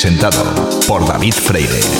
Presentado por David Freire.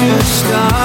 Just stop.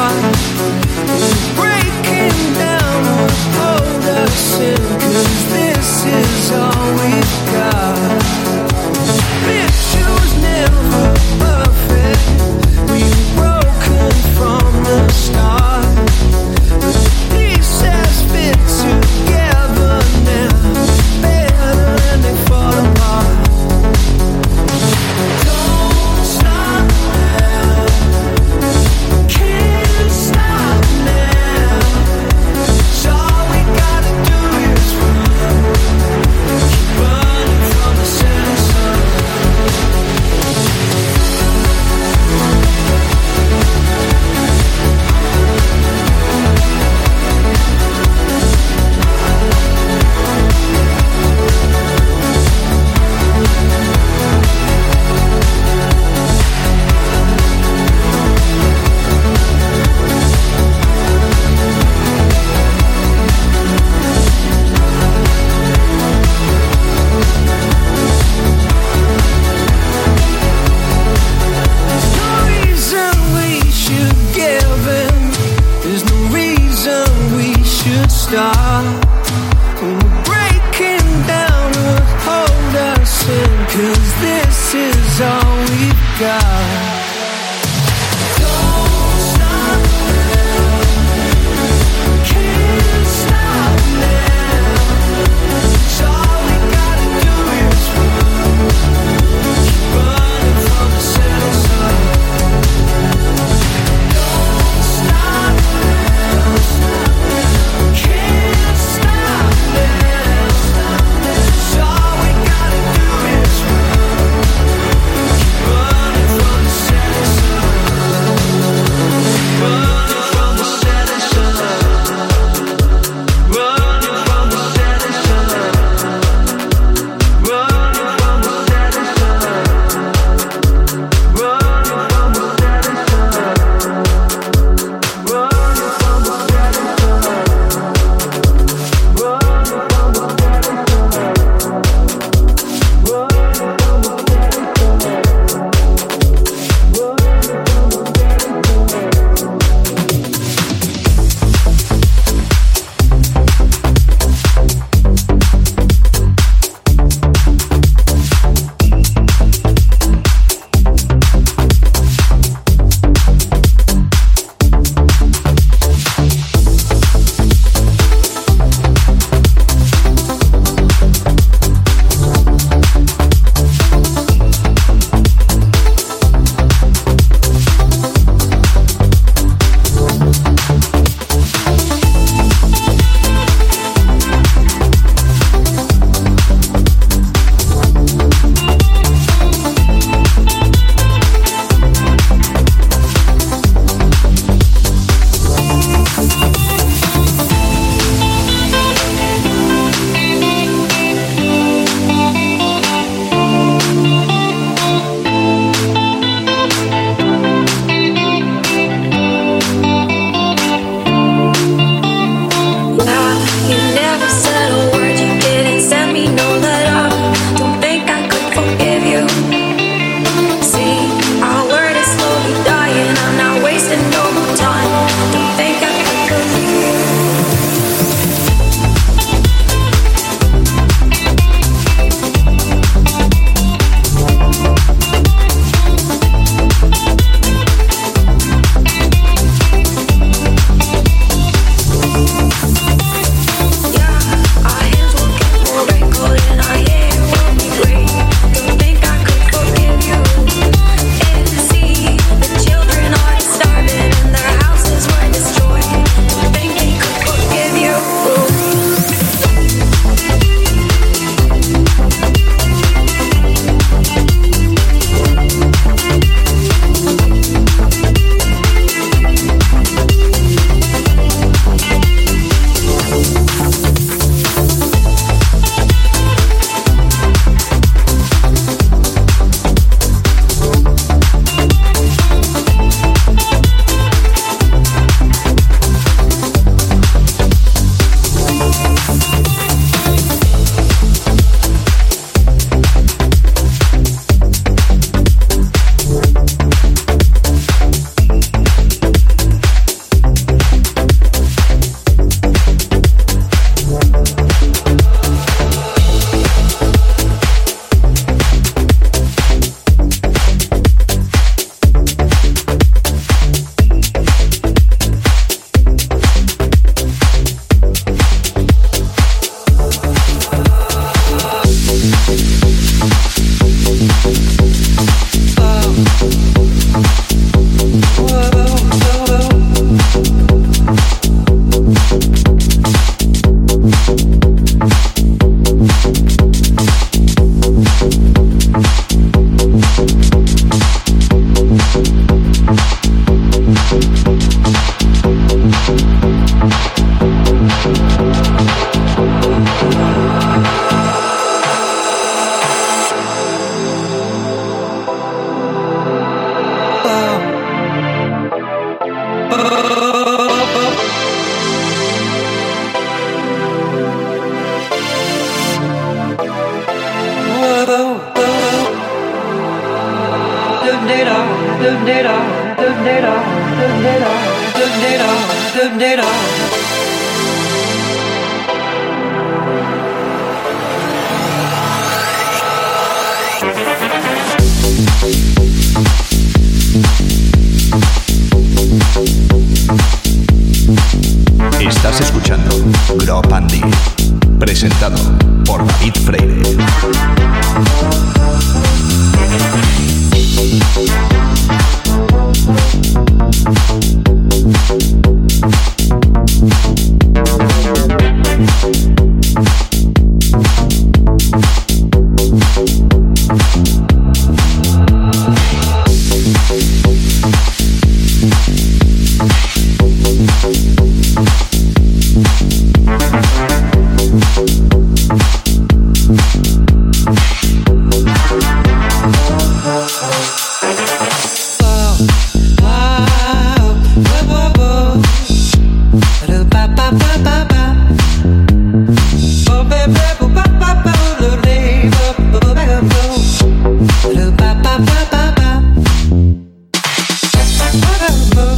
I love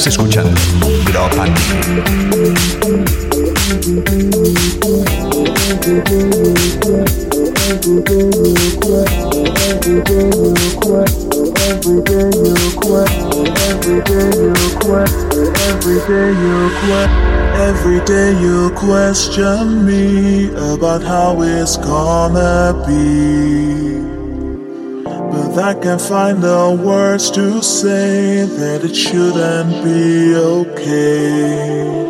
Estás escuchando Every day you question me about how it's gonna be. I can't find the words to say that it shouldn't be okay.